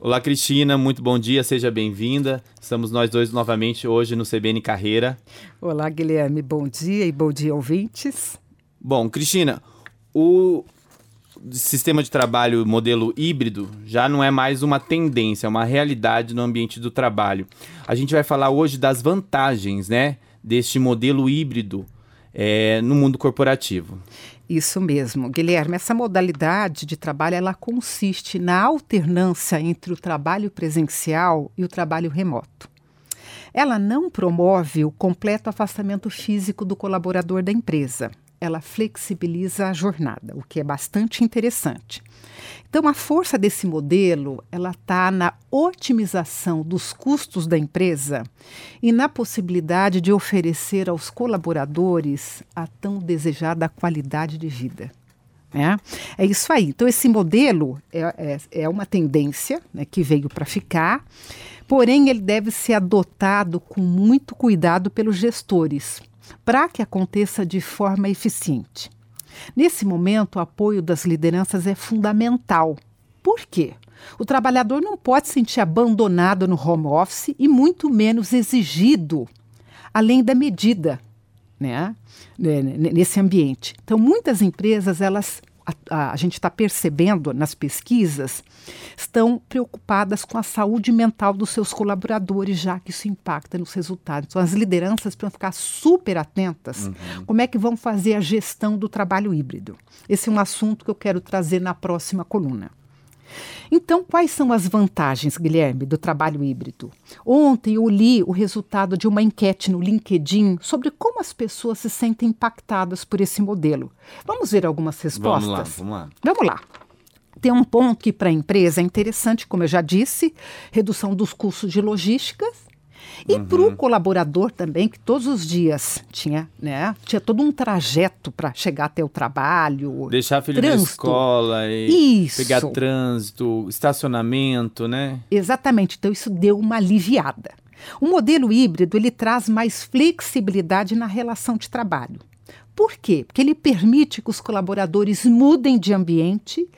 Olá, Cristina, muito bom dia, seja bem-vinda. Estamos nós dois novamente hoje no CBN Carreira. Olá, Guilherme, bom dia e bom dia, ouvintes. Bom, Cristina, o sistema de trabalho modelo híbrido já não é mais uma tendência, é uma realidade no ambiente do trabalho. A gente vai falar hoje das vantagens, né, deste modelo híbrido é, no mundo corporativo. Isso mesmo, Guilherme. Essa modalidade de trabalho ela consiste na alternância entre o trabalho presencial e o trabalho remoto. Ela não promove o completo afastamento físico do colaborador da empresa ela flexibiliza a jornada, o que é bastante interessante. Então, a força desse modelo ela está na otimização dos custos da empresa e na possibilidade de oferecer aos colaboradores a tão desejada qualidade de vida. É, é isso aí. Então, esse modelo é, é, é uma tendência né, que veio para ficar, porém, ele deve ser adotado com muito cuidado pelos gestores, para que aconteça de forma eficiente. Nesse momento, o apoio das lideranças é fundamental. Por quê? O trabalhador não pode se sentir abandonado no home office e muito menos exigido além da medida, né? Nesse ambiente. Então, muitas empresas elas a, a, gente está percebendo nas pesquisas, estão preocupadas com a saúde mental dos seus colaboradores, já que isso impacta nos resultados. Então, as lideranças precisam ficar super atentas uhum. como é que vão fazer a gestão do trabalho híbrido. Esse é um assunto que eu quero trazer na próxima coluna. Então, quais são as vantagens, Guilherme, do trabalho híbrido? Ontem eu li o resultado de uma enquete no LinkedIn sobre como as pessoas se sentem impactadas por esse modelo. Vamos ver algumas respostas? Vamos lá, vamos lá. Vamos lá. Tem um ponto que para a empresa é interessante, como eu já disse, redução dos custos de logísticas e uhum. para o colaborador também, que todos os dias tinha, né, tinha todo um trajeto para chegar até o trabalho. Deixar filho trânsito. na escola e isso. pegar trânsito, estacionamento, né? Exatamente. Então isso deu uma aliviada. O modelo híbrido ele traz mais flexibilidade na relação de trabalho. Por quê? Porque ele permite que os colaboradores mudem de ambiente,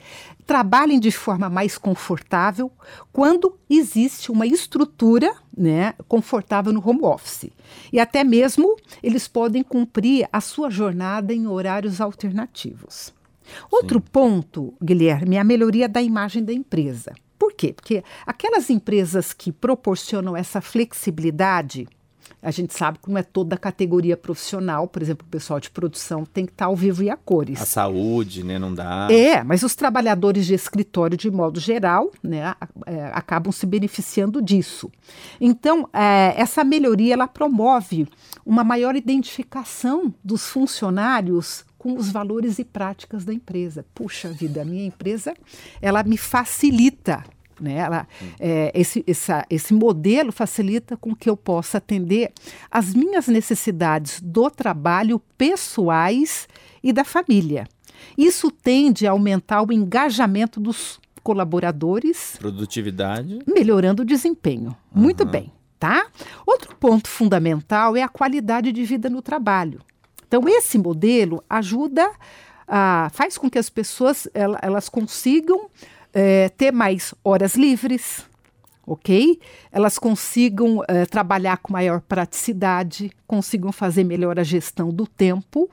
trabalhem de forma mais confortável quando existe uma estrutura né, confortável no home office. E até mesmo eles podem cumprir a sua jornada em horários alternativos. Outro Sim. ponto, Guilherme, é a melhoria da imagem da empresa. Por quê? Porque aquelas empresas que proporcionam essa flexibilidade a gente sabe que não é toda a categoria profissional, por exemplo, o pessoal de produção tem que estar ao vivo e a cores. A saúde, né, não dá. É, mas os trabalhadores de escritório, de modo geral, né, é, acabam se beneficiando disso. Então, é, essa melhoria, ela promove uma maior identificação dos funcionários com os valores e práticas da empresa. Puxa vida, a minha empresa, ela me facilita né? Ela, é, esse, essa, esse modelo facilita com que eu possa atender as minhas necessidades do trabalho pessoais e da família. Isso tende a aumentar o engajamento dos colaboradores. Produtividade. Melhorando o desempenho. Uhum. Muito bem, tá? Outro ponto fundamental é a qualidade de vida no trabalho. Então, esse modelo ajuda, a, faz com que as pessoas elas consigam é, ter mais horas livres, ok? Elas consigam é, trabalhar com maior praticidade, consigam fazer melhor a gestão do tempo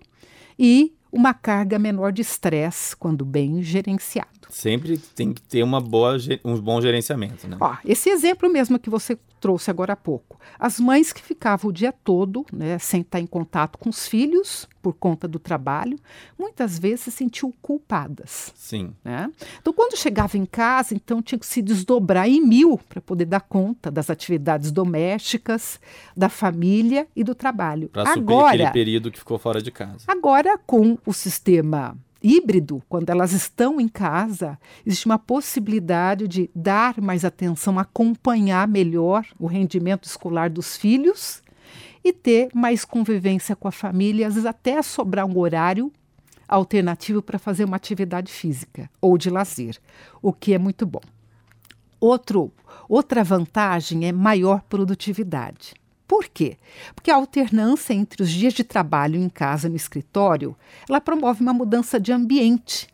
e uma carga menor de estresse quando bem gerenciado. Sempre tem que ter uma boa, um bom gerenciamento, né? Ó, esse exemplo mesmo que você trouxe agora há pouco. As mães que ficavam o dia todo, né, sem estar em contato com os filhos por conta do trabalho, muitas vezes se sentiam culpadas. Sim. Né? Então, quando chegava em casa, então tinha que se desdobrar em mil para poder dar conta das atividades domésticas, da família e do trabalho. Para suprir aquele período que ficou fora de casa. Agora, com o sistema híbrido, quando elas estão em casa, existe uma possibilidade de dar mais atenção, acompanhar melhor o rendimento escolar dos filhos e ter mais convivência com a família, às vezes até sobrar um horário alternativo para fazer uma atividade física ou de lazer, o que é muito bom. Outro, outra vantagem é maior produtividade. Por quê? Porque a alternância entre os dias de trabalho em casa e no escritório, ela promove uma mudança de ambiente.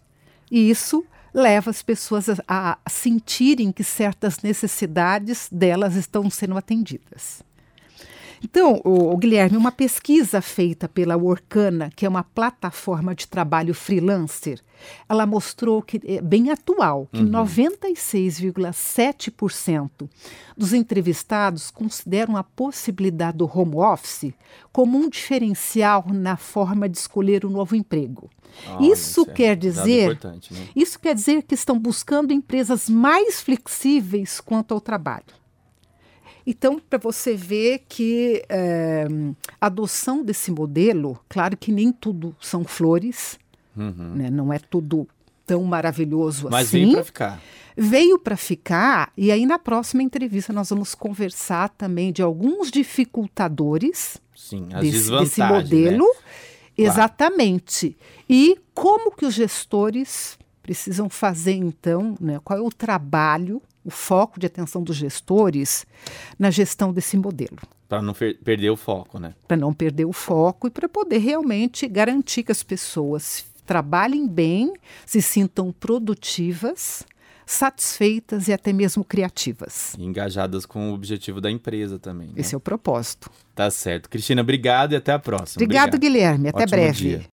E isso leva as pessoas a, a sentirem que certas necessidades delas estão sendo atendidas. Então, o, o, Guilherme, uma pesquisa feita pela Workana, que é uma plataforma de trabalho freelancer, ela mostrou que é bem atual, que uhum. 96,7% dos entrevistados consideram a possibilidade do home office como um diferencial na forma de escolher um novo emprego. isso é quer dizer, né? isso quer dizer que estão buscando empresas mais flexíveis quanto ao trabalho. Então, para você ver que é, a adoção desse modelo, claro que nem tudo são flores, uhum. né? não é tudo tão maravilhoso Mas assim. Mas veio para ficar. Veio para ficar, e aí na próxima entrevista nós vamos conversar também de alguns dificultadores Sim, desse, desse modelo. Né? Exatamente. Claro. E como que os gestores precisam fazer então, né? qual é o trabalho o foco de atenção dos gestores na gestão desse modelo. Para não perder o foco, né? Para não perder o foco e para poder realmente garantir que as pessoas trabalhem bem, se sintam produtivas, satisfeitas e até mesmo criativas. E engajadas com o objetivo da empresa também. Né? Esse é o propósito. Tá certo. Cristina, obrigado e até a próxima. Obrigado, Obrigado. Guilherme. Até Ótimo breve. Dia.